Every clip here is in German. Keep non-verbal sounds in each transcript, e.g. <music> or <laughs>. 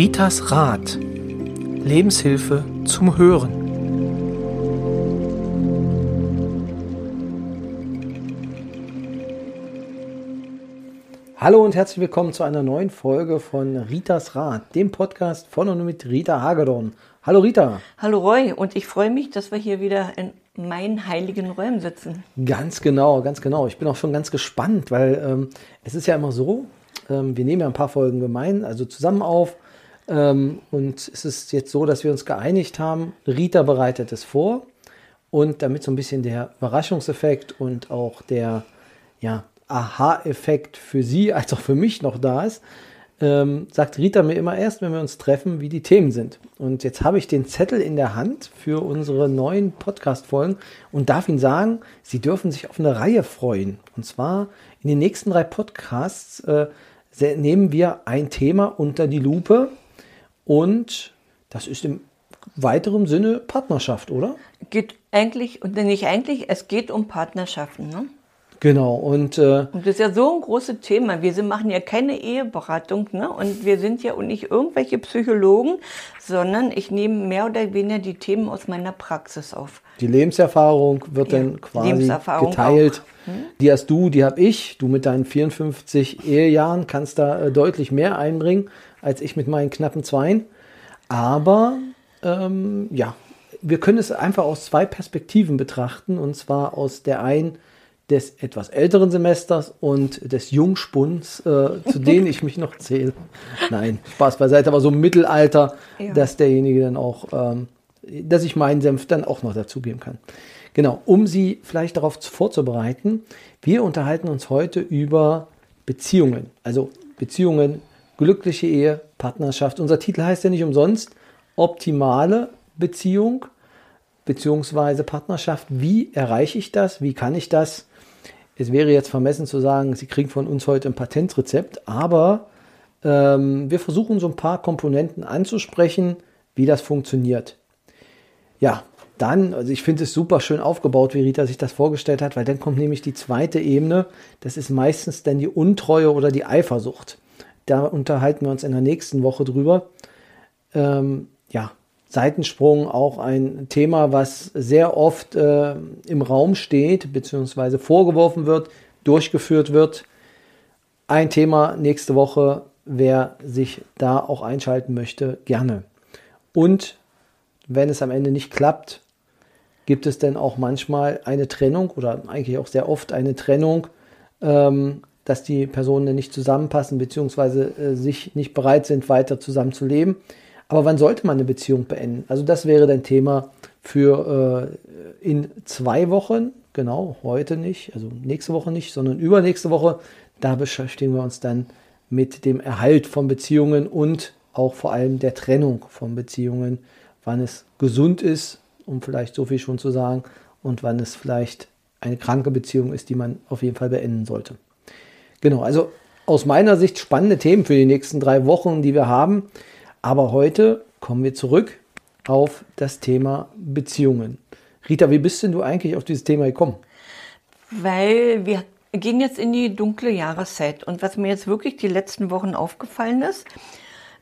Ritas Rat. Lebenshilfe zum Hören. Hallo und herzlich willkommen zu einer neuen Folge von Ritas Rat, dem Podcast von und mit Rita Hagedorn. Hallo Rita. Hallo Roy und ich freue mich, dass wir hier wieder in meinen heiligen Räumen sitzen. Ganz genau, ganz genau. Ich bin auch schon ganz gespannt, weil ähm, es ist ja immer so, ähm, wir nehmen ja ein paar Folgen gemein, also zusammen auf. Ähm, und es ist jetzt so, dass wir uns geeinigt haben, Rita bereitet es vor. Und damit so ein bisschen der Überraschungseffekt und auch der ja, Aha-Effekt für sie als auch für mich noch da ist, ähm, sagt Rita mir immer erst, wenn wir uns treffen, wie die Themen sind. Und jetzt habe ich den Zettel in der Hand für unsere neuen Podcast-Folgen und darf Ihnen sagen, Sie dürfen sich auf eine Reihe freuen. Und zwar in den nächsten drei Podcasts äh, nehmen wir ein Thema unter die Lupe und das ist im weiteren Sinne Partnerschaft, oder? Geht eigentlich, und nicht eigentlich, es geht um Partnerschaften, ne? Genau, und, äh, und das ist ja so ein großes Thema. Wir sind, machen ja keine Eheberatung, ne? Und wir sind ja nicht irgendwelche Psychologen, sondern ich nehme mehr oder weniger die Themen aus meiner Praxis auf. Die Lebenserfahrung wird ja, dann quasi geteilt. Hm? Die hast du, die habe ich. Du mit deinen 54 Ehejahren kannst da äh, deutlich mehr einbringen als ich mit meinen knappen Zweien. Aber ähm, ja, wir können es einfach aus zwei Perspektiven betrachten. Und zwar aus der einen des etwas älteren Semesters und des Jungspunns, äh, zu <laughs> denen ich mich noch zähle. Nein, Spaß beiseite, aber so im Mittelalter, ja. dass derjenige dann auch, ähm, dass ich meinen Senf dann auch noch dazugeben kann. Genau, um Sie vielleicht darauf vorzubereiten, wir unterhalten uns heute über Beziehungen. Also Beziehungen, glückliche Ehe, Partnerschaft. Unser Titel heißt ja nicht umsonst optimale Beziehung beziehungsweise Partnerschaft. Wie erreiche ich das? Wie kann ich das? Es wäre jetzt vermessen zu sagen, Sie kriegen von uns heute ein Patentrezept, aber ähm, wir versuchen so ein paar Komponenten anzusprechen, wie das funktioniert. Ja, dann, also ich finde es super schön aufgebaut, wie Rita sich das vorgestellt hat, weil dann kommt nämlich die zweite Ebene. Das ist meistens dann die Untreue oder die Eifersucht. Da unterhalten wir uns in der nächsten Woche drüber. Ähm, ja, Seitensprung auch ein Thema, was sehr oft äh, im Raum steht, beziehungsweise vorgeworfen wird, durchgeführt wird. Ein Thema nächste Woche, wer sich da auch einschalten möchte, gerne. Und wenn es am Ende nicht klappt, gibt es denn auch manchmal eine Trennung oder eigentlich auch sehr oft eine Trennung, ähm, dass die Personen nicht zusammenpassen, beziehungsweise äh, sich nicht bereit sind, weiter zusammenzuleben. Aber wann sollte man eine Beziehung beenden? Also das wäre dein Thema für äh, in zwei Wochen, genau, heute nicht, also nächste Woche nicht, sondern übernächste Woche. Da beschäftigen wir uns dann mit dem Erhalt von Beziehungen und auch vor allem der Trennung von Beziehungen, wann es gesund ist, um vielleicht so viel schon zu sagen, und wann es vielleicht eine kranke Beziehung ist, die man auf jeden Fall beenden sollte. Genau, also aus meiner Sicht spannende Themen für die nächsten drei Wochen, die wir haben. Aber heute kommen wir zurück auf das Thema Beziehungen. Rita, wie bist denn du eigentlich auf dieses Thema gekommen? Weil wir gehen jetzt in die dunkle Jahreszeit. Und was mir jetzt wirklich die letzten Wochen aufgefallen ist,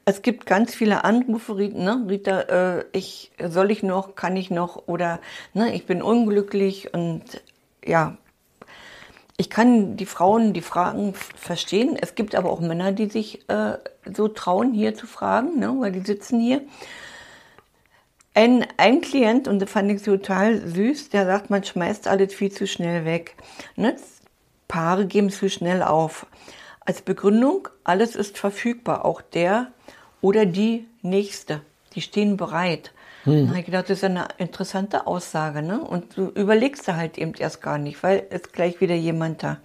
es gibt ganz viele Anrufe, ne, Rita, äh, ich, soll ich noch, kann ich noch oder ne, ich bin unglücklich und ja, ich kann die Frauen die Fragen verstehen. Es gibt aber auch Männer, die sich äh, so trauen, hier zu fragen, ne, weil die sitzen hier. Ein, ein Klient, und das fand ich total süß, der sagt, man schmeißt alles viel zu schnell weg. Ne? Paare geben zu schnell auf. Als Begründung, alles ist verfügbar, auch der oder die Nächste. Die stehen bereit. Hm. Da habe ich gedacht, das ist eine interessante Aussage, ne? Und du überlegst da halt eben erst gar nicht, weil es gleich wieder jemand da.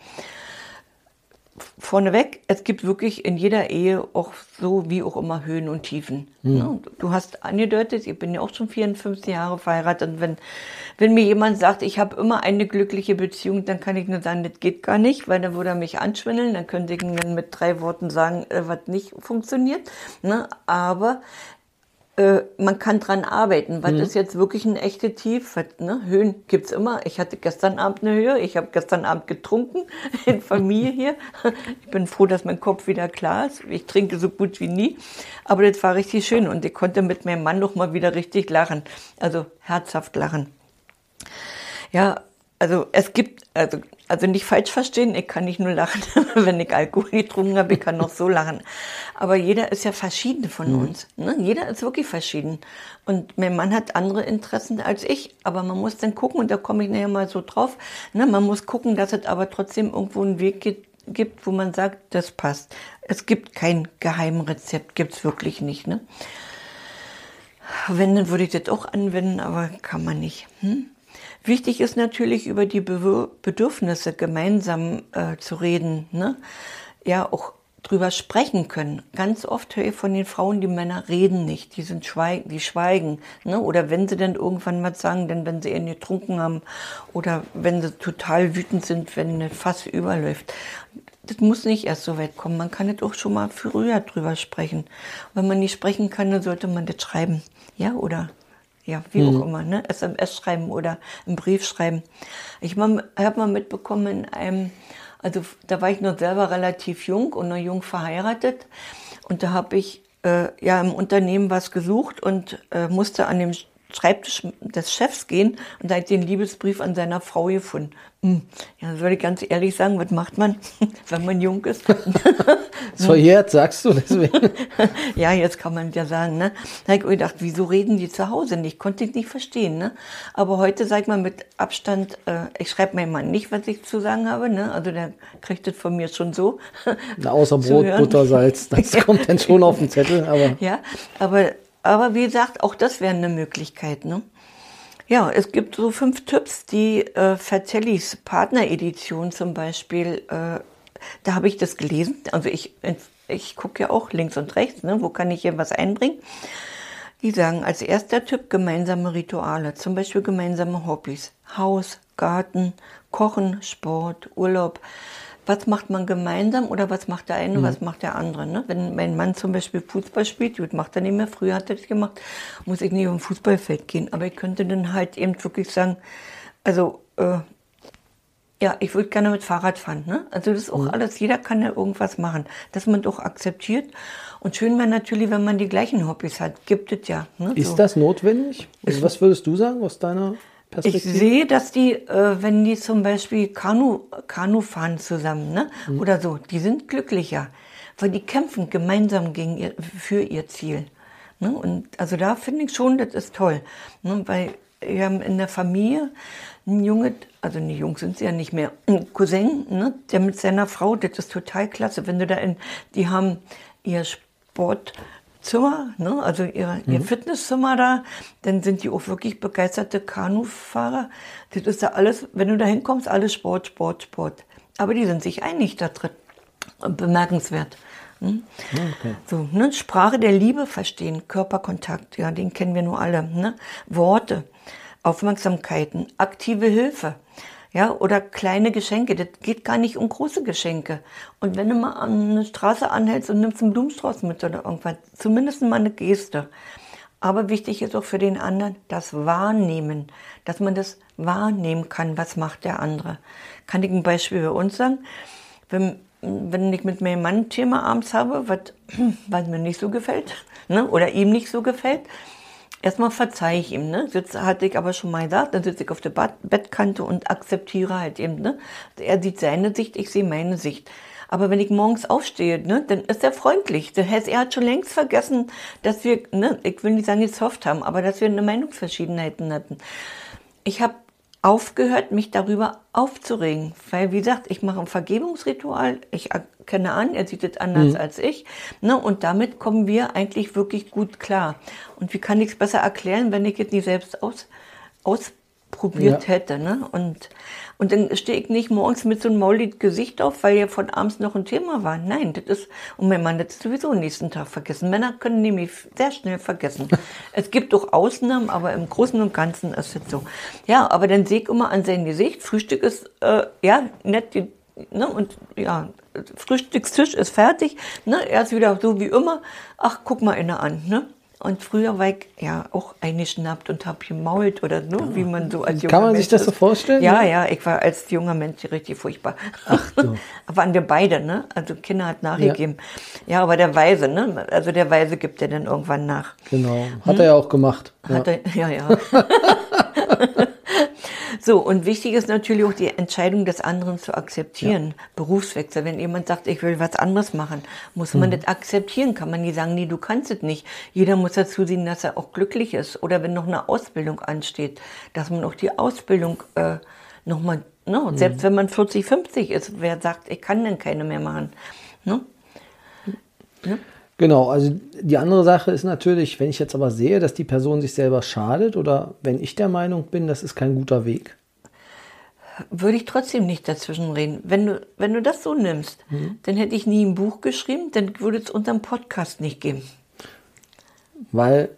Vorneweg, es gibt wirklich in jeder Ehe auch so wie auch immer Höhen und Tiefen. Hm. Ne? Du hast angedeutet, ich bin ja auch schon 54 Jahre verheiratet und wenn, wenn mir jemand sagt, ich habe immer eine glückliche Beziehung, dann kann ich nur sagen, das geht gar nicht, weil dann würde er mich anschwindeln, dann könnte ich ihm dann mit drei Worten sagen, äh, was nicht funktioniert. Ne? Aber äh, man kann dran arbeiten. Was mhm. ist jetzt wirklich ein echte Tief? Was, ne? Höhen gibt's immer. Ich hatte gestern Abend eine Höhe. Ich habe gestern Abend getrunken <laughs> in Familie hier. Ich bin froh, dass mein Kopf wieder klar ist. Ich trinke so gut wie nie. Aber das war richtig schön und ich konnte mit meinem Mann noch mal wieder richtig lachen. Also herzhaft lachen. Ja, also es gibt, also, also nicht falsch verstehen, ich kann nicht nur lachen, <laughs> wenn ich Alkohol getrunken habe, ich kann noch so lachen. Aber jeder ist ja verschieden von mhm. uns. Ne? Jeder ist wirklich verschieden. Und mein Mann hat andere Interessen als ich, aber man muss dann gucken, und da komme ich nachher mal so drauf, ne? man muss gucken, dass es aber trotzdem irgendwo einen Weg gibt, gibt, wo man sagt, das passt. Es gibt kein Geheimrezept, gibt's wirklich nicht. Ne? Wenn, dann würde ich das auch anwenden, aber kann man nicht. Hm? Wichtig ist natürlich, über die Bedürfnisse gemeinsam äh, zu reden. Ne? Ja, auch drüber sprechen können. Ganz oft höre ich von den Frauen, die Männer reden nicht, die sind schweigen, die schweigen, ne? Oder wenn sie dann irgendwann was sagen, dann wenn sie ihn getrunken haben oder wenn sie total wütend sind, wenn ein Fass überläuft. Das muss nicht erst so weit kommen. Man kann das auch schon mal früher drüber sprechen. Wenn man nicht sprechen kann, dann sollte man das schreiben. Ja, oder ja, wie mhm. auch immer, ne? SMS schreiben oder einen Brief schreiben. Ich habe mal mitbekommen in einem, also da war ich noch selber relativ jung und noch jung verheiratet und da habe ich äh, ja im Unternehmen was gesucht und äh, musste an dem Schreibtisch des Chefs gehen und da hat den Liebesbrief an seiner Frau gefunden. Hm. Ja, soll ich ganz ehrlich sagen, was macht man, <laughs> wenn man jung ist? <laughs> so jetzt sagst du deswegen. <laughs> ja, jetzt kann man ja sagen, ne? Da habe ich gedacht, wieso reden die zu Hause nicht? Konnte ich nicht verstehen, ne? Aber heute sag mal mit Abstand, äh, ich schreibe meinem Mann nicht, was ich zu sagen habe, ne? Also der kriegt das von mir schon so. Na, außer Brot, Butter, Salz, das kommt dann schon auf den Zettel, aber. Ja, aber aber wie gesagt, auch das wäre eine Möglichkeit. Ne? Ja, es gibt so fünf Tipps, die äh, Vertellis Partneredition zum Beispiel, äh, da habe ich das gelesen. Also ich, ich gucke ja auch links und rechts, ne? wo kann ich hier was einbringen. Die sagen als erster Tipp gemeinsame Rituale, zum Beispiel gemeinsame Hobbys. Haus, Garten, Kochen, Sport, Urlaub was macht man gemeinsam oder was macht der eine, mhm. was macht der andere. Ne? Wenn mein Mann zum Beispiel Fußball spielt, gut, macht er nicht mehr, früher hat er das gemacht, muss ich nicht auf ein Fußballfeld gehen. Aber ich könnte dann halt eben wirklich sagen, also äh, ja, ich würde gerne mit Fahrrad fahren. Ne? Also das ist auch mhm. alles, jeder kann ja irgendwas machen, dass man doch akzeptiert. Und schön wäre natürlich, wenn man die gleichen Hobbys hat. Gibt es ja. Ne? Ist so. das notwendig? Also was würdest du sagen aus deiner ich sehe, dass die, äh, wenn die zum Beispiel Kanu, Kanu fahren zusammen, ne? Mhm. oder so, die sind glücklicher, weil die kämpfen gemeinsam gegen ihr, für ihr Ziel. Ne? Und also da finde ich schon, das ist toll, ne? weil wir haben in der Familie einen Junge, also die Jungs sind sie ja nicht mehr, ein Cousin, ne? der mit seiner Frau, das ist total klasse, wenn du da in, die haben ihr Sport, Zimmer, ne? also ihr, mhm. ihr Fitnesszimmer da, dann sind die auch wirklich begeisterte Kanufahrer. Das ist ja alles, wenn du da hinkommst, alles Sport, Sport, Sport. Aber die sind sich einig da drin. Bemerkenswert. Hm? Okay. So, ne? Sprache der Liebe verstehen, Körperkontakt, ja, den kennen wir nur alle. Ne? Worte, Aufmerksamkeiten, aktive Hilfe ja, oder kleine Geschenke. Das geht gar nicht um große Geschenke. Und wenn du mal an eine Straße anhältst und nimmst einen Blumenstrauß mit oder irgendwas, zumindest mal eine Geste. Aber wichtig ist auch für den anderen das Wahrnehmen, dass man das wahrnehmen kann, was macht der andere. Kann ich ein Beispiel bei uns sagen? Wenn, wenn ich mit meinem Mann ein Thema abends habe, was, <clears throat> was mir nicht so gefällt, ne, oder ihm nicht so gefällt, Erstmal verzeihe ich ihm, ne? Sitz, hatte ich aber schon mal gesagt, dann sitze ich auf der Bettkante und akzeptiere halt eben, ne? Er sieht seine Sicht, ich sehe meine Sicht. Aber wenn ich morgens aufstehe, ne, dann ist er freundlich. Das heißt, er hat schon längst vergessen, dass wir, ne, ich will nicht sagen, jetzt soft haben, aber dass wir eine Meinungsverschiedenheiten hatten. Ich habe aufgehört, mich darüber aufzuregen. Weil, wie gesagt, ich mache ein Vergebungsritual, ich erkenne an, er sieht es anders mhm. als ich. Ne, und damit kommen wir eigentlich wirklich gut klar. Und wie kann ich es besser erklären, wenn ich es nicht selbst aus, ausprobiert ja. hätte. Ne? Und und dann stehe ich nicht morgens mit so einem mauligen Gesicht auf, weil ja von abends noch ein Thema war. Nein, das ist, und mein Mann hat es sowieso am nächsten Tag vergessen. Männer können nämlich sehr schnell vergessen. <laughs> es gibt auch Ausnahmen, aber im Großen und Ganzen ist es so. Ja, aber dann sehe ich immer an sein Gesicht, Frühstück ist, äh, ja, nett, ne, und ja, Frühstückstisch ist fertig, ne, er ist wieder so wie immer. Ach, guck mal inne an, ne. Und früher war ich ja auch eingeschnappt und habe gemault oder so, ja. wie man so als junger Kann man sich das so vorstellen? Ja, ja, ich war als junger Mensch richtig furchtbar. Ach so. <laughs> Waren wir beide, ne? Also Kinder hat nachgegeben. Ja. ja, aber der Weise, ne? Also der Weise gibt ja dann irgendwann nach. Genau. Hat hm? er ja auch gemacht. Hat ja. er, ja, ja. <laughs> <laughs> So, und wichtig ist natürlich auch die Entscheidung des anderen zu akzeptieren. Ja. Berufswechsel. Wenn jemand sagt, ich will was anderes machen, muss man mhm. das akzeptieren. Kann man nie sagen, nee, du kannst es nicht. Jeder muss dazu sehen, dass er auch glücklich ist. Oder wenn noch eine Ausbildung ansteht, dass man auch die Ausbildung äh, nochmal, ne? Mhm. selbst wenn man 40, 50 ist, wer sagt, ich kann denn keine mehr machen. Ne? Ja. Genau, also die andere Sache ist natürlich, wenn ich jetzt aber sehe, dass die Person sich selber schadet oder wenn ich der Meinung bin, das ist kein guter Weg. Würde ich trotzdem nicht dazwischen reden. Wenn du, wenn du das so nimmst, mhm. dann hätte ich nie ein Buch geschrieben, dann würde es unterm Podcast nicht geben. Weil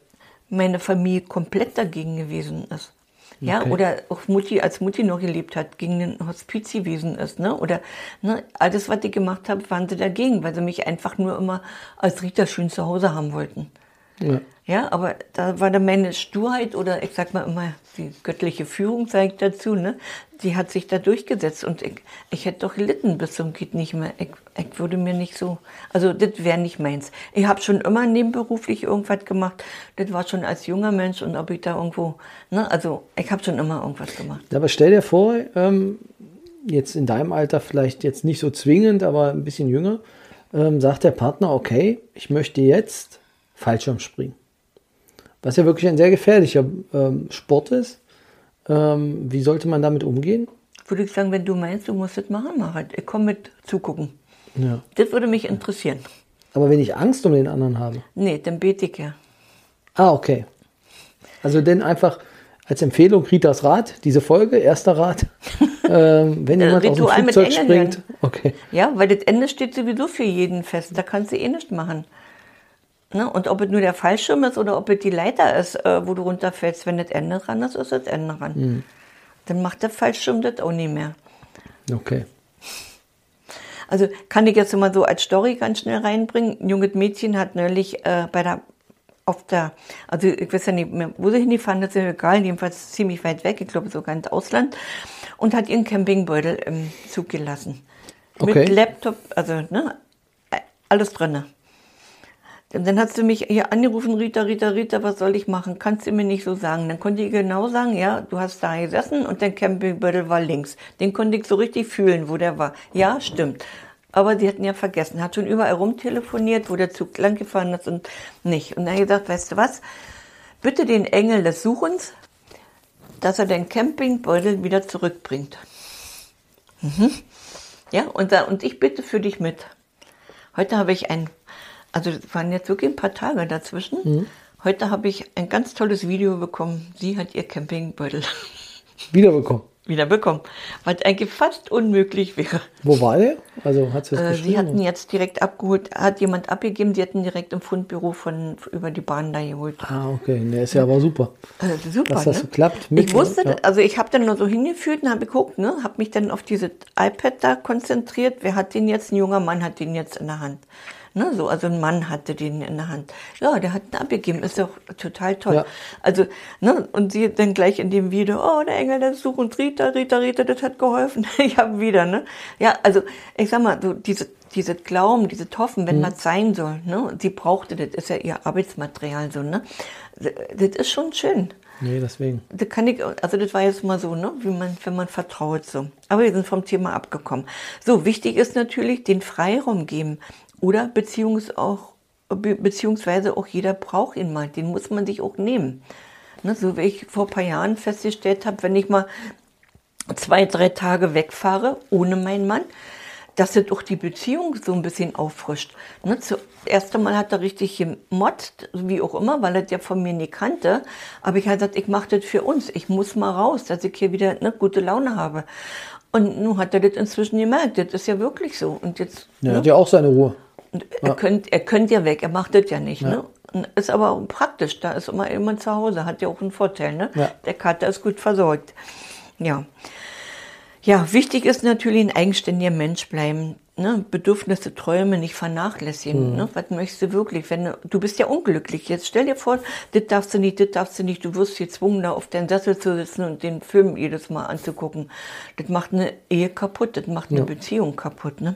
meine Familie komplett dagegen gewesen ist. Ja, okay. oder auch Mutti, als Mutti noch gelebt hat, gegen den Hospiz gewesen ist, ne? Oder ne, alles, was ich gemacht habe, waren sie dagegen, weil sie mich einfach nur immer als Rita schön zu Hause haben wollten. Ja. Ja, aber da war dann meine Sturheit oder ich sag mal immer, die göttliche Führung zeigt dazu, ne? Die hat sich da durchgesetzt und ich, ich hätte doch gelitten bis zum geht nicht mehr. Ich, ich würde mir nicht so, also das wäre nicht meins. Ich habe schon immer nebenberuflich irgendwas gemacht. Das war schon als junger Mensch und ob ich da irgendwo, ne? Also ich habe schon immer irgendwas gemacht. Aber stell dir vor, ähm, jetzt in deinem Alter vielleicht jetzt nicht so zwingend, aber ein bisschen jünger, ähm, sagt der Partner, okay, ich möchte jetzt Fallschirmspringen. Was ja wirklich ein sehr gefährlicher ähm, Sport ist. Ähm, wie sollte man damit umgehen? Würde ich sagen, wenn du meinst, du musst das machen, mach halt. Ich komme mit zugucken. Ja. Das würde mich interessieren. Aber wenn ich Angst um den anderen habe? Nee, dann bete ich ja. Ah, okay. Also denn einfach als Empfehlung Ritas Rat, diese Folge, erster Rat. <laughs> ähm, wenn jemand aus dem Flugzeug springt. Okay. Ja, weil das Ende steht sowieso für jeden fest. Da kannst du eh nichts machen. Ne? Und ob es nur der Fallschirm ist oder ob es die Leiter ist, äh, wo du runterfällst, wenn das Ende ran ist, ist das Ende ran. Mhm. Dann macht der Fallschirm das auch nicht mehr. Okay. Also kann ich jetzt mal so als Story ganz schnell reinbringen. Ein junges Mädchen hat neulich äh, bei der auf der, also ich weiß ja nicht mehr, wo sie hingefahren ist, ist egal, jedenfalls ziemlich weit weg, ich glaube sogar ins Ausland, und hat ihren Campingbeutel im Zug gelassen. Okay. Mit Laptop, also ne, alles drinne. Dann hat sie mich hier angerufen, Rita, Rita, Rita, was soll ich machen? Kannst du mir nicht so sagen? Dann konnte ich genau sagen, ja, du hast da gesessen und dein Campingbeutel war links. Den konnte ich so richtig fühlen, wo der war. Ja, stimmt. Aber sie hatten ja vergessen, hat schon überall rumtelefoniert, wo der Zug lang gefahren ist und nicht. Und dann hat gesagt, weißt du was? Bitte den Engel des Suchens, dass er den Campingbeutel wieder zurückbringt. Mhm. Ja, und, da, und ich bitte für dich mit. Heute habe ich ein also es waren jetzt wirklich ein paar Tage dazwischen. Mhm. Heute habe ich ein ganz tolles Video bekommen. Sie hat ihr Campingbeutel <laughs> wiederbekommen. Wiederbekommen, weil es eigentlich fast unmöglich wäre. Wo war der? Also hat sie äh, Sie hatten jetzt direkt abgeholt, hat jemand abgegeben, sie hatten direkt im Fundbüro von über die Bahn da geholt. Ah, okay, der ist ja aber super. Äh, super, Dass das ne? so klappt. Mit, ich wusste, ja. also ich habe dann nur so hingeführt und habe geguckt, ne, habe mich dann auf dieses iPad da konzentriert. Wer hat den jetzt? Ein junger Mann hat den jetzt in der Hand. Ne, so, also ein Mann hatte den in der Hand. Ja, der hat ihn abgegeben. Ist doch total toll. Ja. Also, ne, und sie dann gleich in dem Video, oh, der Engel der Such und Rita, Rita, Rita, das hat geholfen. <laughs> ich habe wieder, ne? Ja, also, ich sag mal, so diese, diese Glauben, diese Hoffen, wenn mhm. was sein soll, ne? Sie brauchte, das ist ja ihr Arbeitsmaterial so, ne? Das ist schon schön. Nee, deswegen. Das kann ich, also das war jetzt mal so, ne, wie man, wenn man vertraut so. Aber wir sind vom Thema abgekommen. So, wichtig ist natürlich den Freiraum geben. Oder beziehungs auch, beziehungsweise auch jeder braucht ihn mal, den muss man sich auch nehmen. Ne, so wie ich vor ein paar Jahren festgestellt habe, wenn ich mal zwei, drei Tage wegfahre ohne meinen Mann, dass das auch die Beziehung so ein bisschen auffrischt. Ne, zuerst einmal hat er richtig gemotzt, wie auch immer, weil er das ja von mir nie kannte. Aber ich habe gesagt, ich mache das für uns. Ich muss mal raus, dass ich hier wieder eine gute Laune habe. Und nun hat er das inzwischen gemerkt. Das ist ja wirklich so. Und jetzt. Ja, ne? hat ja auch seine Ruhe. Und er, ja. könnt, er könnte ja weg, er macht das ja nicht. Ja. Ne? Ist aber praktisch, da ist immer jemand zu Hause, hat ja auch einen Vorteil. Ne? Ja. Der Kater ist gut versorgt. Ja. Ja, wichtig ist natürlich ein eigenständiger Mensch bleiben. ne, Bedürfnisse, Träume nicht vernachlässigen. Mhm. Ne? Was möchtest du wirklich? Wenn du, du bist ja unglücklich. Jetzt stell dir vor, das darfst du nicht, das darfst du nicht. Du wirst gezwungen, da auf deinen Sessel zu sitzen und den Film jedes Mal anzugucken. Das macht eine Ehe kaputt, das macht eine ja. Beziehung kaputt. Ne?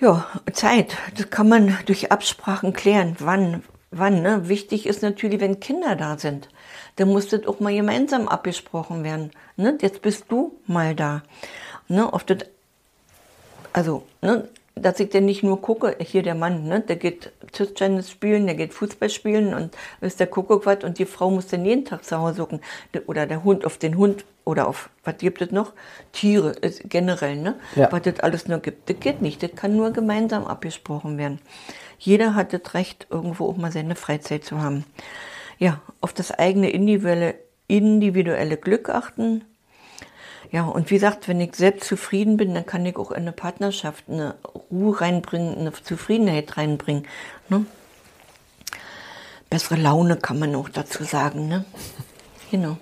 Ja, Zeit. Das kann man durch Absprachen klären. Wann, wann. Ne? Wichtig ist natürlich, wenn Kinder da sind. Dann muss das auch mal gemeinsam abgesprochen werden. Ne? Jetzt bist du mal da. Ne? Auf das also, ne, dass ich denn nicht nur gucke, hier der Mann, ne, der geht Tischtennis spielen, der geht Fußball spielen und ist der Kuckuck was und die Frau muss dann jeden Tag zu Hause gucken. Oder der Hund auf den Hund oder auf, was gibt es noch? Tiere, ist generell, ne? Ja. Was das alles nur gibt. Das geht nicht, das kann nur gemeinsam abgesprochen werden. Jeder hat das Recht, irgendwo auch mal seine Freizeit zu haben. Ja, auf das eigene individuelle, individuelle Glück achten, ja, und wie gesagt, wenn ich selbst zufrieden bin, dann kann ich auch in eine Partnerschaft eine Ruhe reinbringen, eine Zufriedenheit reinbringen. Ne? Bessere Laune kann man auch dazu sagen. Ne? Genau.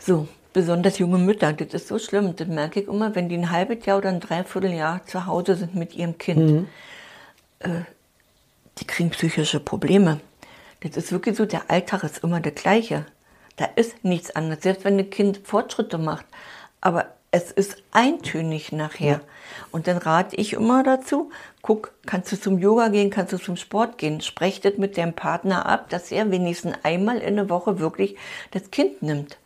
So, besonders junge Mütter, das ist so schlimm. Das merke ich immer, wenn die ein halbes Jahr oder ein Dreivierteljahr zu Hause sind mit ihrem Kind. Mhm. Äh, die kriegen psychische Probleme. Das ist wirklich so, der Alltag ist immer der gleiche. Da ist nichts anderes. Selbst wenn ein Kind Fortschritte macht, aber es ist eintönig nachher. Ja. Und dann rate ich immer dazu, guck, kannst du zum Yoga gehen, kannst du zum Sport gehen, sprech das mit deinem Partner ab, dass er wenigstens einmal in der Woche wirklich das Kind nimmt.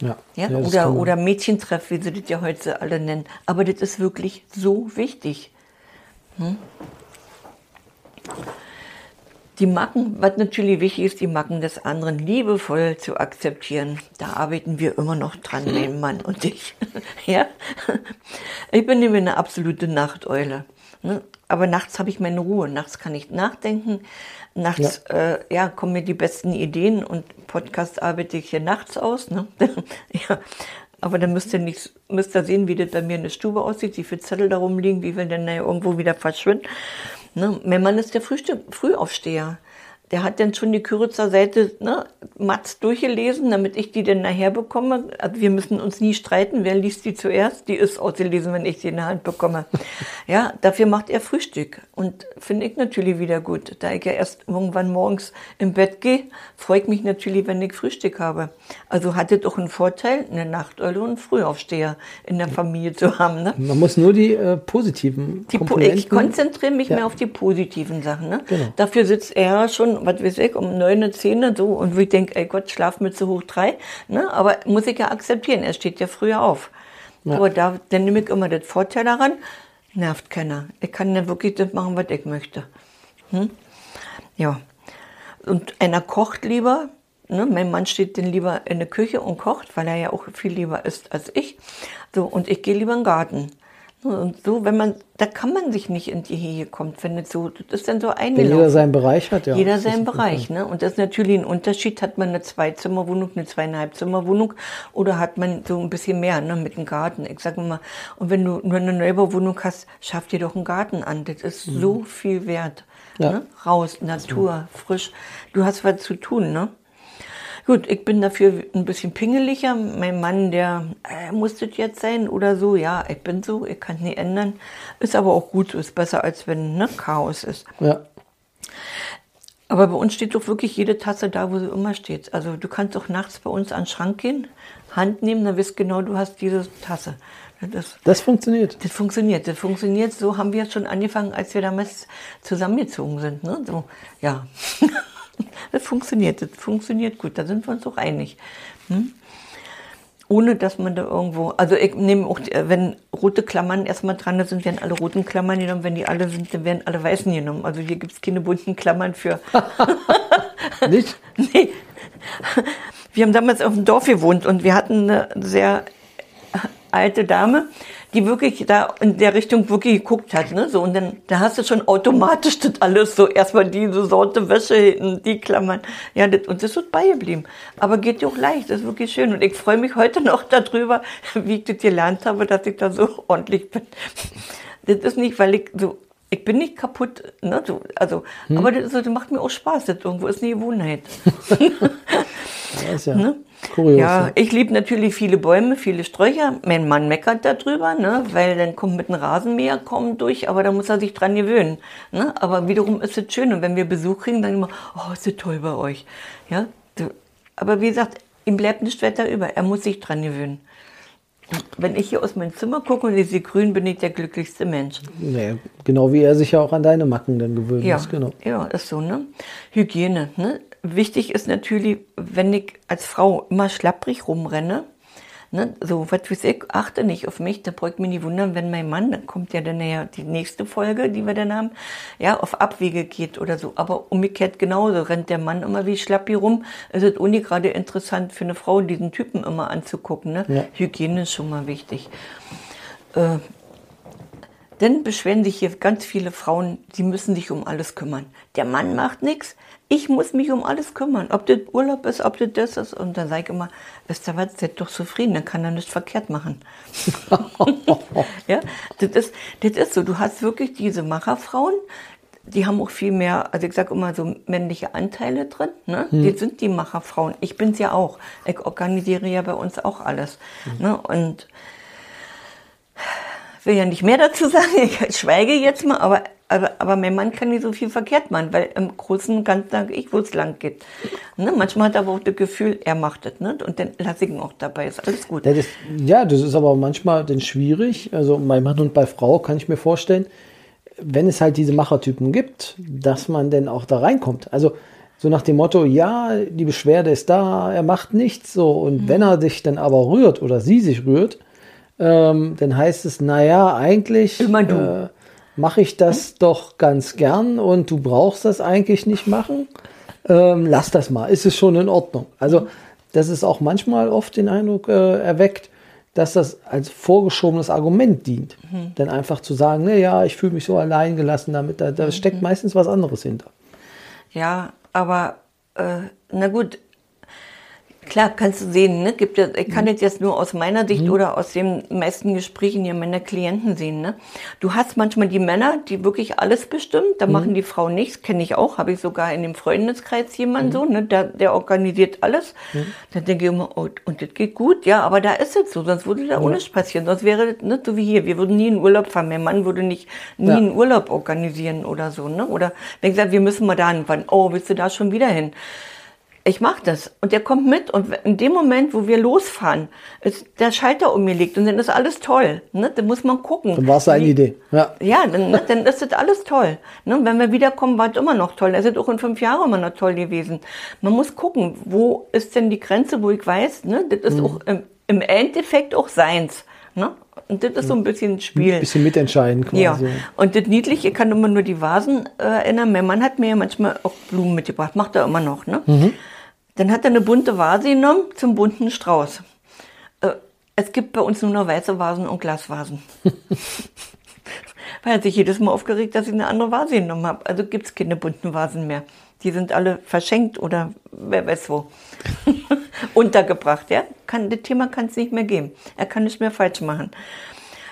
Ja. ja? ja oder, oder Mädchentreff, wie sie das ja heute alle nennen. Aber das ist wirklich so wichtig. Hm? Die Macken, was natürlich wichtig ist, die Macken des anderen liebevoll zu akzeptieren. Da arbeiten wir immer noch dran, mein Mann und ich. <laughs> ja? Ich bin nämlich eine absolute Nachteule. Ne? Aber nachts habe ich meine Ruhe. Nachts kann ich nachdenken. Nachts ja. Äh, ja, kommen mir die besten Ideen und Podcast arbeite ich hier nachts aus. Ne? <laughs> ja. Aber dann müsst ihr nicht, müsst ihr sehen, wie das bei mir in der Stube aussieht, wie viele Zettel da rumliegen, wie wir dann irgendwo wieder verschwinden. Ne? Mein Mann ist der Frühstück, Frühaufsteher der hat dann schon die Küritzer Seite ne, Matz durchgelesen, damit ich die dann nachher bekomme. Also wir müssen uns nie streiten, wer liest die zuerst. Die ist ausgelesen, wenn ich sie in der Hand bekomme. <laughs> Ja, dafür macht er Frühstück. Und finde ich natürlich wieder gut. Da ich ja erst irgendwann morgens im Bett gehe, freue ich mich natürlich, wenn ich Frühstück habe. Also hatte doch einen Vorteil, eine Nachteule und einen Frühaufsteher in der Familie zu haben. Ne? Man muss nur die äh, positiven die Komponenten... Ich konzentriere mich ja. mehr auf die positiven Sachen. Ne? Genau. Dafür sitzt er schon was weiß ich, um neun, zehn so. Und ich denke, ey Gott, Schlafmütze hoch drei. Ne? Aber muss ich ja akzeptieren, er steht ja früher auf. Ja. Aber da, dann nehme ich immer das Vorteil daran, nervt keiner. Ich kann dann wirklich das machen, was ich möchte. Hm? Ja. Und einer kocht lieber. Ne? Mein Mann steht dann lieber in der Küche und kocht, weil er ja auch viel lieber isst als ich. So, und ich gehe lieber in den Garten. Und so, wenn man, da kann man sich nicht in die Hehe kommen, wenn es so, das ist dann so eine. Jeder seinen Bereich hat, ja. Jeder seinen Bereich, ne? Und das ist natürlich ein Unterschied. Hat man eine Zweizimmerwohnung, eine Zweieinhalbzimmerwohnung oder hat man so ein bisschen mehr, ne? Mit einem Garten. Ich sage mal, und wenn du nur eine Neubauwohnung hast, schaff dir doch einen Garten an. Das ist mhm. so viel wert. Ja. Ne? Raus, Natur, frisch. Du hast was zu tun, ne? Gut, ich bin dafür ein bisschen pingeliger. Mein Mann, der äh, muss das jetzt sein oder so. Ja, ich bin so, ich kann es nicht ändern. Ist aber auch gut, ist besser als wenn ne, Chaos ist. Ja. Aber bei uns steht doch wirklich jede Tasse da, wo sie immer steht. Also du kannst doch nachts bei uns an den Schrank gehen, Hand nehmen, dann wirst genau, du hast diese Tasse. Das, das, funktioniert. Das funktioniert. Das funktioniert. So haben wir schon angefangen, als wir damals zusammengezogen sind. Ne? So, ja. <laughs> <laughs> Das funktioniert, das funktioniert gut, da sind wir uns auch einig. Hm? Ohne dass man da irgendwo, also ich nehme auch, wenn rote Klammern erstmal dran sind, werden alle roten Klammern genommen. Wenn die alle sind, dann werden alle weißen genommen. Also hier gibt es keine bunten Klammern für. <laughs> Nicht? <laughs> nee. Wir haben damals auf dem Dorf gewohnt und wir hatten eine sehr alte Dame, die wirklich da in der Richtung wirklich geguckt hat. Ne? So, und dann da hast du schon automatisch <laughs> das alles so erstmal diese Sorte Wäsche hinten, die Klammern. Ja, das, und das ist beigeblieben. Aber geht dir auch leicht, das ist wirklich schön. Und ich freue mich heute <laughs> noch darüber, wie ich das gelernt habe, dass ich da so <laughs> ordentlich bin. Das ist nicht, weil ich so ich bin nicht kaputt, ne? So, also, hm. aber das, das, macht mir auch Spaß. Das irgendwo ist eine Gewohnheit. ja, ist ja. Ne? Kurios. Ja, ich liebe natürlich viele Bäume, viele Sträucher. Mein Mann meckert darüber, ne, weil dann kommt mit einem Rasenmäher kommen durch, aber da muss er sich dran gewöhnen. Ne? Aber wiederum ist es schön und wenn wir Besuch kriegen, dann immer, oh, ist das toll bei euch. Ja, aber wie gesagt, ihm bleibt nicht Wetter über. Er muss sich dran gewöhnen. Wenn ich hier aus meinem Zimmer gucke und sehe grün, bin ich der glücklichste Mensch. Nee, genau wie er sich ja auch an deine Macken dann gewöhnt ja, ist. Genau. Ja, ist so, ne? Hygiene, ne? Wichtig ist natürlich, wenn ich als Frau immer schlapprig rumrenne, Ne, so, was weiß ich, achte nicht auf mich, da braucht mich nicht wundern, wenn mein Mann, dann kommt ja dann ja die nächste Folge, die wir dann haben, ja, auf Abwege geht oder so. Aber umgekehrt genauso, rennt der Mann immer wie Schlappi rum. Es ist uni gerade interessant für eine Frau, diesen Typen immer anzugucken. Ne? Ja. Hygiene ist schon mal wichtig. Äh, dann beschweren sich hier ganz viele Frauen, die müssen sich um alles kümmern. Der Mann macht nichts, ich muss mich um alles kümmern, ob das Urlaub ist, ob das das ist. Und dann sage ich immer, wisst ihr was, seid doch zufrieden, dann kann er nichts verkehrt machen. <laughs> ja, das ist, das ist so. Du hast wirklich diese Macherfrauen, die haben auch viel mehr, also ich sage immer so männliche Anteile drin. Ne? Hm. Die sind die Macherfrauen. Ich bin's ja auch. Ich organisiere ja bei uns auch alles. Hm. Ne? Und will ja nicht mehr dazu sagen, <laughs> ich schweige jetzt mal, aber aber, aber mein Mann kann nicht so viel verkehrt machen, weil im Großen und Ganzen sage ich, wo es lang geht. Ne? Manchmal hat er aber auch das Gefühl, er macht es. Ne? Und dann lasse ich ihn auch dabei, ist alles gut. Ja das, ja, das ist aber manchmal dann schwierig. Also bei Mann und bei Frau kann ich mir vorstellen, wenn es halt diese Machertypen gibt, dass man dann auch da reinkommt. Also so nach dem Motto, ja, die Beschwerde ist da, er macht nichts so. Und mhm. wenn er sich dann aber rührt oder sie sich rührt, ähm, dann heißt es, naja, eigentlich. Äh, mache ich das hm? doch ganz gern und du brauchst das eigentlich nicht machen. Ähm, lass das mal, ist es schon in Ordnung. Also, das ist auch manchmal oft den Eindruck äh, erweckt, dass das als vorgeschobenes Argument dient. Mhm. Denn einfach zu sagen, ne, ja, ich fühle mich so allein gelassen damit, da, da steckt mhm. meistens was anderes hinter. Ja, aber äh, na gut, Klar, kannst du sehen, ne? Gibt ja, ich kann mhm. jetzt nur aus meiner Sicht mhm. oder aus den meisten Gesprächen hier meiner Klienten sehen. Ne? Du hast manchmal die Männer, die wirklich alles bestimmen, da mhm. machen die Frauen nichts, kenne ich auch, habe ich sogar in dem Freundeskreis jemanden mhm. so, ne? der, der organisiert alles. Dann denke ich immer, oh, und das geht gut, ja, aber da ist es so, sonst würde da ohne passieren. Sonst wäre das nicht so wie hier, wir würden nie in Urlaub fahren, mein Mann würde nicht nie ja. einen Urlaub organisieren oder so. Ne? Oder wenn ich sage, wir müssen mal da hinfahren, oh, willst du da schon wieder hin? Ich mache das. Und der kommt mit und in dem Moment, wo wir losfahren, ist der Schalter um mir liegt und dann ist alles toll. Ne? Dann muss man gucken. Dann war es eine Idee. Ja, ja dann, ne, dann ist das alles toll. Ne? Wenn wir wiederkommen, war es immer noch toll. Es ist auch in fünf Jahren immer noch toll gewesen. Man muss gucken, wo ist denn die Grenze, wo ich weiß, ne? das ist mhm. auch im, im, Endeffekt auch seins. Ne? Und das ist so ein bisschen Spiel. Ein bisschen mitentscheiden quasi. Ja. Und das Niedliche, ich kann immer nur die Vasen äh, erinnern. Mein Mann hat mir ja manchmal auch Blumen mitgebracht. Macht er immer noch, ne? Mhm. Dann hat er eine bunte Vase genommen zum bunten Strauß. Äh, es gibt bei uns nur noch weiße Vasen und Glasvasen. <laughs> Weil er sich jedes Mal aufgeregt, dass ich eine andere Vase genommen habe. Also gibt es keine bunten Vasen mehr. Die sind alle verschenkt oder wer weiß wo. <laughs> Untergebracht, ja. Kann, das Thema kann es nicht mehr geben. Er kann nicht mehr falsch machen.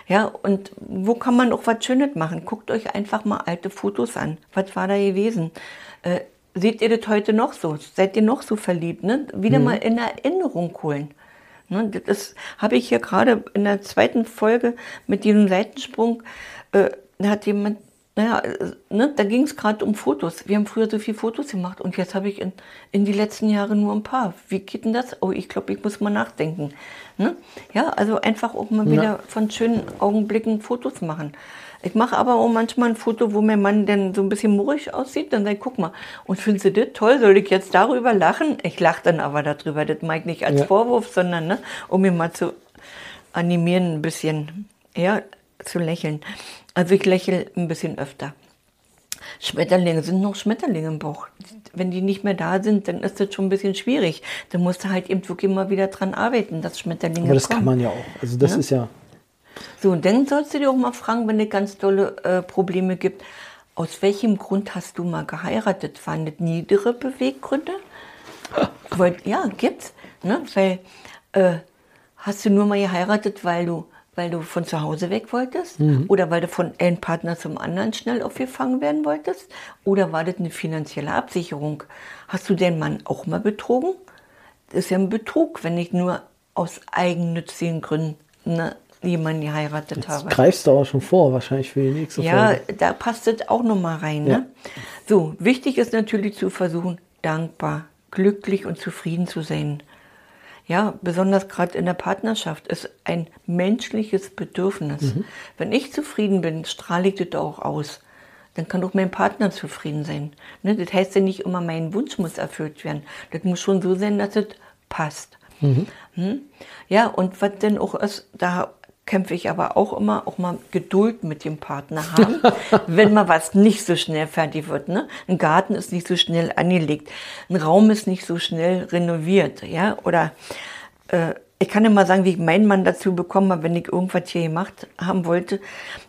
Ja, und wo kann man auch was Schönes machen? Guckt euch einfach mal alte Fotos an. Was war da gewesen? Äh, Seht ihr das heute noch so? Seid ihr noch so verliebt? Ne? Wieder mhm. mal in Erinnerung holen. Ne? Das habe ich hier gerade in der zweiten Folge mit diesem Seitensprung. Äh, da hat jemand, naja, äh, ne, da ging es gerade um Fotos. Wir haben früher so viele Fotos gemacht und jetzt habe ich in, in die letzten Jahre nur ein paar. Wie geht denn das? Oh, ich glaube, ich muss mal nachdenken. Ne? Ja, also einfach auch mal wieder von schönen Augenblicken Fotos machen. Ich mache aber auch manchmal ein Foto, wo mein Mann dann so ein bisschen murrig aussieht. Dann sage ich, guck mal, und findest du das toll? Soll ich jetzt darüber lachen? Ich lache dann aber darüber. Das mag ich nicht als ja. Vorwurf, sondern ne, um mir mal zu animieren, ein bisschen ja, zu lächeln. Also ich lächle ein bisschen öfter. Schmetterlinge sind noch Schmetterlinge im Bauch. Wenn die nicht mehr da sind, dann ist das schon ein bisschen schwierig. Dann musst du halt eben wirklich immer wieder dran arbeiten, dass Schmetterlinge Aber das kommen. kann man ja auch. Also das ja? ist ja so, und dann sollst du dir auch mal fragen, wenn es ganz tolle äh, Probleme gibt, aus welchem Grund hast du mal geheiratet? Waren das niedere Beweggründe? <laughs> weil, ja, gibt's. Ne? Weil, äh, hast du nur mal geheiratet, weil du, weil du von zu Hause weg wolltest? Mhm. Oder weil du von einem Partner zum anderen schnell aufgefangen werden wolltest? Oder war das eine finanzielle Absicherung? Hast du den Mann auch mal betrogen? das ist ja ein Betrug, wenn ich nur aus eigennützigen Gründen ne, jemanden geheiratet Jetzt habe. greifst du auch schon vor, wahrscheinlich für die nächste ja, Folge. Ja, da passt das auch nochmal rein. Ja. Ne? So, wichtig ist natürlich zu versuchen, dankbar, glücklich und zufrieden zu sein. Ja, besonders gerade in der Partnerschaft ist ein menschliches Bedürfnis. Mhm. Wenn ich zufrieden bin, strahle ich das auch aus. Dann kann auch mein Partner zufrieden sein. Ne? Das heißt ja nicht immer, mein Wunsch muss erfüllt werden. Das muss schon so sein, dass es passt. Mhm. Hm? Ja, und was denn auch ist, da kämpfe ich aber auch immer, auch mal Geduld mit dem Partner haben, <laughs> wenn mal was nicht so schnell fertig wird. Ne? Ein Garten ist nicht so schnell angelegt, ein Raum ist nicht so schnell renoviert, ja, oder äh, ich kann mal sagen, wie ich meinen Mann dazu bekommen habe, wenn ich irgendwas hier gemacht haben wollte,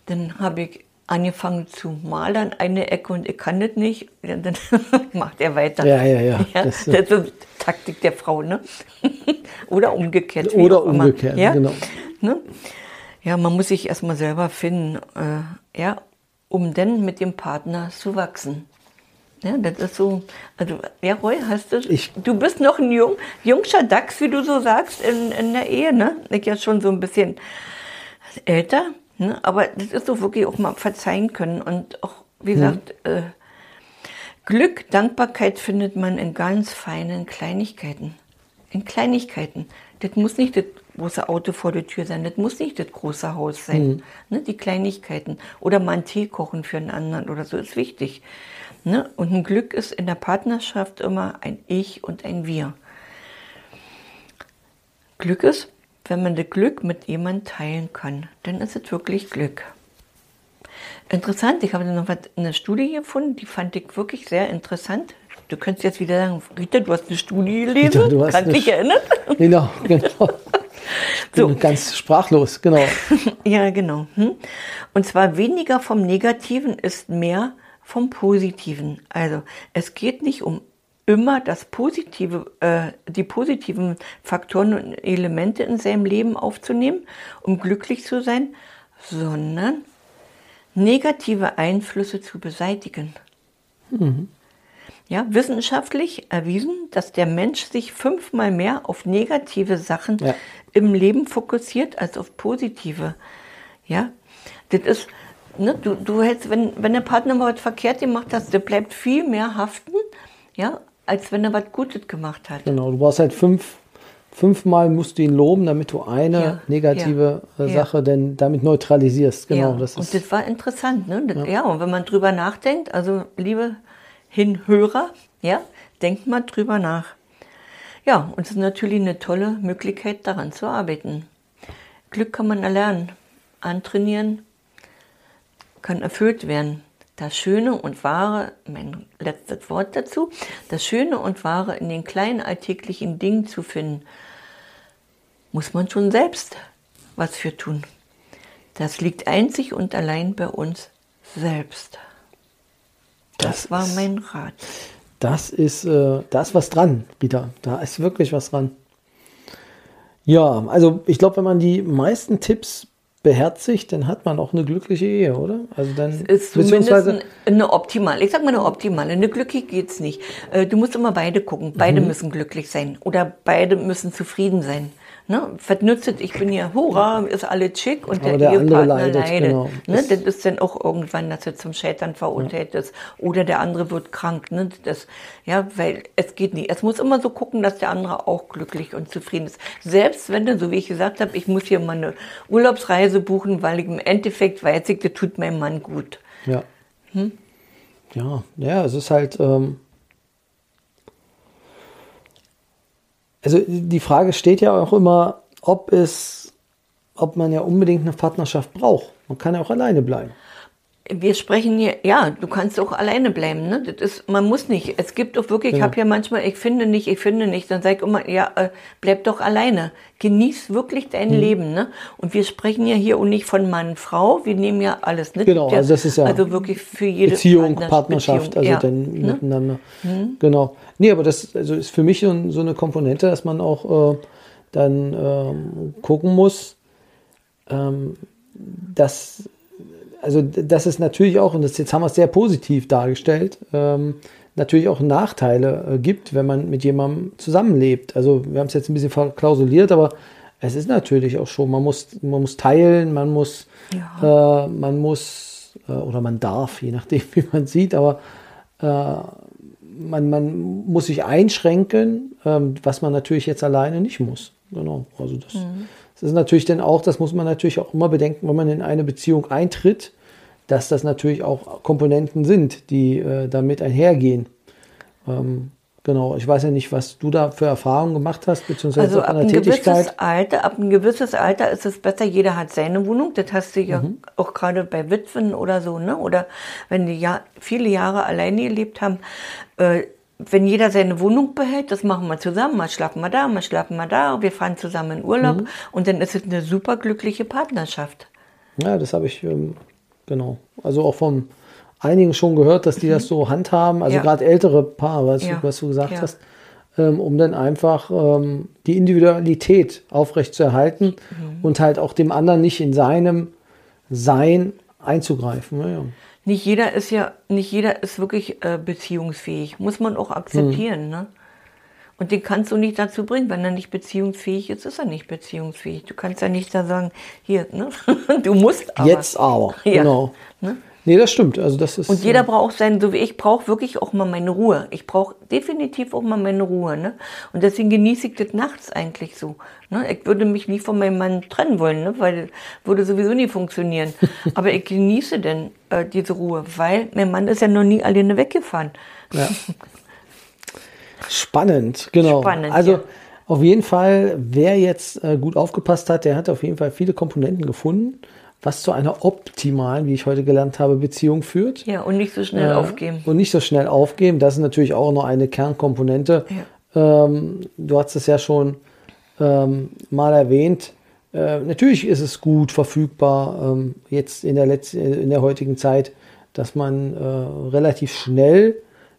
dann habe ich angefangen zu malern, eine Ecke und ich kann das nicht, <laughs> dann <laughs> macht er weiter. Ja, ja, ja. ja das, das ist Taktik der Frau, ne? Oder umgekehrt. Oder umgekehrt, ja? genau. Ne? Ja, man muss sich erstmal selber finden, äh, ja, um dann mit dem Partner zu wachsen. Ja, das ist so, also, ja, Roy, hast du, ich, du bist noch ein jung, jungscher Dachs, wie du so sagst, in, in der Ehe, ne? Ich ja schon so ein bisschen älter, ne? Aber das ist so wirklich auch mal verzeihen können und auch, wie gesagt, hm. äh, Glück, Dankbarkeit findet man in ganz feinen Kleinigkeiten. In Kleinigkeiten. Das muss nicht das große Auto vor der Tür sein, das muss nicht das große Haus sein. Mhm. Ne, die Kleinigkeiten. Oder mal einen Tee kochen für einen anderen oder so ist wichtig. Ne? Und ein Glück ist in der Partnerschaft immer ein Ich und ein Wir. Glück ist, wenn man das Glück mit jemandem teilen kann, dann ist es wirklich Glück. Interessant, ich habe noch eine Studie gefunden, die fand ich wirklich sehr interessant. Du könntest jetzt wieder sagen, Rita, du hast eine Studie gelesen, Rita, du hast kannst dich erinnern? Genau, genau. <laughs> so. ganz sprachlos, genau. <laughs> ja, genau. Hm? Und zwar weniger vom Negativen ist mehr vom Positiven. Also es geht nicht um immer das Positive, äh, die positiven Faktoren und Elemente in seinem Leben aufzunehmen, um glücklich zu sein, sondern negative Einflüsse zu beseitigen. Mhm. Ja, wissenschaftlich erwiesen, dass der Mensch sich fünfmal mehr auf negative Sachen ja. im Leben fokussiert als auf positive. Ja, das ist, ne, du, du hältst, wenn, wenn der Partner mal was verkehrt gemacht hat, der bleibt viel mehr haften, ja, als wenn er was Gutes gemacht hat. Genau, du brauchst halt fünf, fünfmal musst du ihn loben, damit du eine ja, negative ja, äh, Sache ja. denn damit neutralisierst. Genau, das ist und das war interessant, ne? Das, ja. und wenn man drüber nachdenkt, also liebe Hinhörer, ja, denkt mal drüber nach. Ja, und es ist natürlich eine tolle Möglichkeit, daran zu arbeiten. Glück kann man erlernen, antrainieren, kann erfüllt werden. Das Schöne und Wahre, mein letztes Wort dazu, das Schöne und Wahre in den kleinen alltäglichen Dingen zu finden, muss man schon selbst was für tun. Das liegt einzig und allein bei uns selbst. Das, das war mein Rat. Das ist, äh, da ist was dran, Rita. Da ist wirklich was dran. Ja, also ich glaube, wenn man die meisten Tipps beherzigt, dann hat man auch eine glückliche Ehe, oder? Also dann ist beziehungsweise eine optimale. Ich sag mal eine optimale. Eine glückliche geht's nicht. Äh, du musst immer beide gucken. Beide mhm. müssen glücklich sein oder beide müssen zufrieden sein. Ne? Was nützt es? Ich bin ja, hurra, ist alles schick und der, der Ehepartner leidet. leidet. Genau. Ne? Das ist dann auch irgendwann, dass er zum Scheitern verurteilt ja. ist. Oder der andere wird krank. Ne? Das, ja, weil es geht nicht. Es muss immer so gucken, dass der andere auch glücklich und zufrieden ist. Selbst wenn dann, so wie ich gesagt habe, ich muss hier mal eine Urlaubsreise buchen, weil ich im Endeffekt weiß ich, das tut meinem Mann gut. Ja. Hm? Ja, ja, es ist halt. Ähm also die Frage steht ja auch immer, ob es, ob man ja unbedingt eine Partnerschaft braucht. Man kann ja auch alleine bleiben. Wir sprechen hier, ja, du kannst auch alleine bleiben, ne? Das ist, man muss nicht. Es gibt auch wirklich, ich habe ja manchmal, ich finde nicht, ich finde nicht, dann sag ich immer, ja, äh, bleib doch alleine. Genieß wirklich dein mhm. Leben, ne? Und wir sprechen ja hier auch nicht von Mann, Frau, wir nehmen ja alles, ne? Genau, also das ist ja also wirklich für jede Beziehung, Partnerschaft, also ja. dann ne? miteinander. Mhm. Genau. Nee, aber das also ist für mich so, so eine Komponente, dass man auch äh, dann ähm, gucken muss, ähm, dass also das ist natürlich auch, und das, jetzt haben wir es sehr positiv dargestellt, ähm, natürlich auch Nachteile äh, gibt, wenn man mit jemandem zusammenlebt. Also wir haben es jetzt ein bisschen verklausuliert, aber es ist natürlich auch schon, man muss, man muss teilen, man muss, ja. äh, man muss äh, oder man darf, je nachdem, <laughs> wie man sieht, aber äh, man, man muss sich einschränken, ähm, was man natürlich jetzt alleine nicht muss. Genau. Also das, mhm. Das ist natürlich dann auch, das muss man natürlich auch immer bedenken, wenn man in eine Beziehung eintritt, dass das natürlich auch Komponenten sind, die äh, damit einhergehen. Ähm, genau, ich weiß ja nicht, was du da für Erfahrungen gemacht hast, beziehungsweise also ab ein Tätigkeit. Alter, ab ein gewisses Alter ist es besser, jeder hat seine Wohnung. Das hast du ja mhm. auch gerade bei Witwen oder so, ne? Oder wenn die ja viele Jahre alleine gelebt haben, äh, wenn jeder seine Wohnung behält, das machen wir zusammen, mal schlafen wir da, mal schlafen wir da, wir fahren zusammen in Urlaub mhm. und dann ist es eine super glückliche Partnerschaft. Ja, das habe ich ähm, Genau. Also auch von einigen schon gehört, dass die das so handhaben, also ja. gerade ältere Paare, was, ja. du, was du gesagt ja. hast, ähm, um dann einfach ähm, die Individualität aufrechtzuerhalten mhm. und halt auch dem anderen nicht in seinem Sein einzugreifen. Nicht jeder ist ja, nicht jeder ist wirklich äh, beziehungsfähig. Muss man auch akzeptieren, mhm. ne? Und den kannst du nicht dazu bringen. Wenn er nicht beziehungsfähig ist, ist er nicht beziehungsfähig. Du kannst ja nicht da sagen, hier, ne? <laughs> du musst aber. Jetzt aber, <laughs> ja. genau. Ne? Nee, das stimmt. Also das ist, und jeder äh, braucht seinen, so wie ich, brauche wirklich auch mal meine Ruhe. Ich brauche definitiv auch mal meine Ruhe. Ne? Und deswegen genieße ich das nachts eigentlich so. Ne? Ich würde mich nie von meinem Mann trennen wollen, ne? weil würde sowieso nie funktionieren. <laughs> Aber ich genieße denn äh, diese Ruhe, weil mein Mann ist ja noch nie alleine weggefahren. Ja. <laughs> Spannend, genau. Spannend, also ja. auf jeden Fall, wer jetzt äh, gut aufgepasst hat, der hat auf jeden Fall viele Komponenten gefunden, was zu einer optimalen, wie ich heute gelernt habe, Beziehung führt. Ja, und nicht so schnell äh, aufgeben. Und nicht so schnell aufgeben. Das ist natürlich auch noch eine Kernkomponente. Ja. Ähm, du hast es ja schon ähm, mal erwähnt. Äh, natürlich ist es gut verfügbar, ähm, jetzt in der, letzten, in der heutigen Zeit, dass man äh, relativ schnell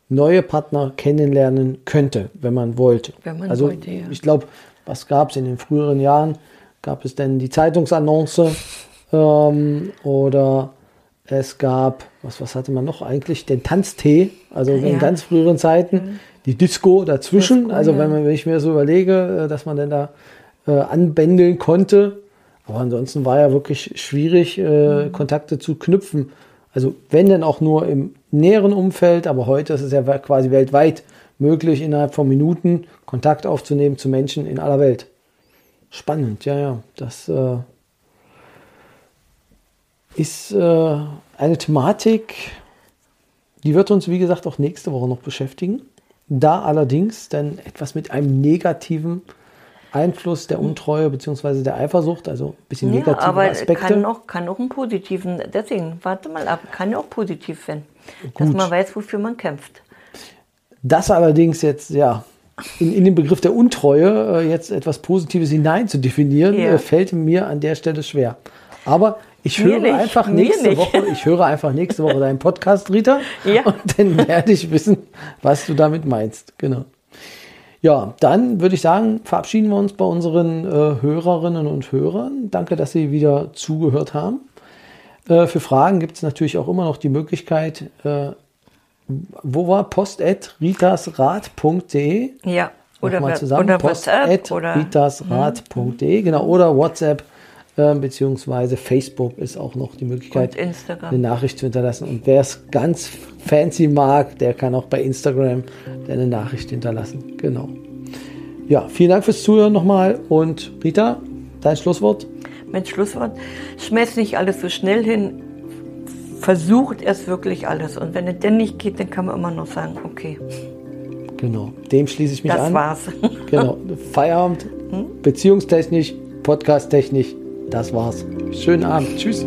neue Partner kennenlernen könnte, wenn man wollte. Wenn man also wollte, ja. ich glaube, was gab es in den früheren Jahren? Gab es denn die Zeitungsannonce ähm, oder es gab, was, was hatte man noch eigentlich? Den Tanztee, also ja. in ganz früheren Zeiten, mhm. die Disco dazwischen. Disco, also wenn, man, wenn ich mir so überlege, äh, dass man denn da äh, anbändeln konnte. Aber ansonsten war ja wirklich schwierig, äh, mhm. Kontakte zu knüpfen. Also wenn denn auch nur im näheren Umfeld, aber heute ist es ja quasi weltweit möglich, innerhalb von Minuten Kontakt aufzunehmen zu Menschen in aller Welt. Spannend, ja, ja. Das äh, ist äh, eine Thematik, die wird uns, wie gesagt, auch nächste Woche noch beschäftigen. Da allerdings dann etwas mit einem negativen Einfluss der Untreue bzw. der Eifersucht, also ein bisschen ja, negative aber Aspekte. Kann auch, kann auch einen positiven, deswegen, warte mal ab, kann ja auch positiv werden. Gut. Dass man weiß, wofür man kämpft. Das allerdings jetzt, ja, in, in den Begriff der Untreue äh, jetzt etwas Positives hinein zu definieren, ja. äh, fällt mir an der Stelle schwer. Aber ich höre nicht, einfach nächste Woche, ich höre einfach nächste Woche deinen Podcast, Rita. <laughs> Ja. Und dann werde ich wissen, was du damit meinst. Genau. Ja, dann würde ich sagen, verabschieden wir uns bei unseren äh, Hörerinnen und Hörern. Danke, dass Sie wieder zugehört haben. Äh, für Fragen gibt es natürlich auch immer noch die Möglichkeit, äh, wo war post.ritasrat.de? Ja, oder, mal zusammen. oder post WhatsApp oder ritasrat.de, mhm. genau, oder WhatsApp äh, beziehungsweise Facebook ist auch noch die Möglichkeit, eine Nachricht zu hinterlassen. Und wer es ganz fancy mag, der kann auch bei Instagram eine Nachricht hinterlassen. Genau. Ja, vielen Dank fürs Zuhören nochmal und Rita, dein Schlusswort? Mein Schlusswort, schmeiß nicht alles so schnell hin, versucht erst wirklich alles. Und wenn es denn nicht geht, dann kann man immer noch sagen, okay. Genau, dem schließe ich mich das an. Das war's. <laughs> genau, Feierabend, hm? beziehungstechnisch, podcasttechnisch, das war's. Schönen Abend. Tschüss.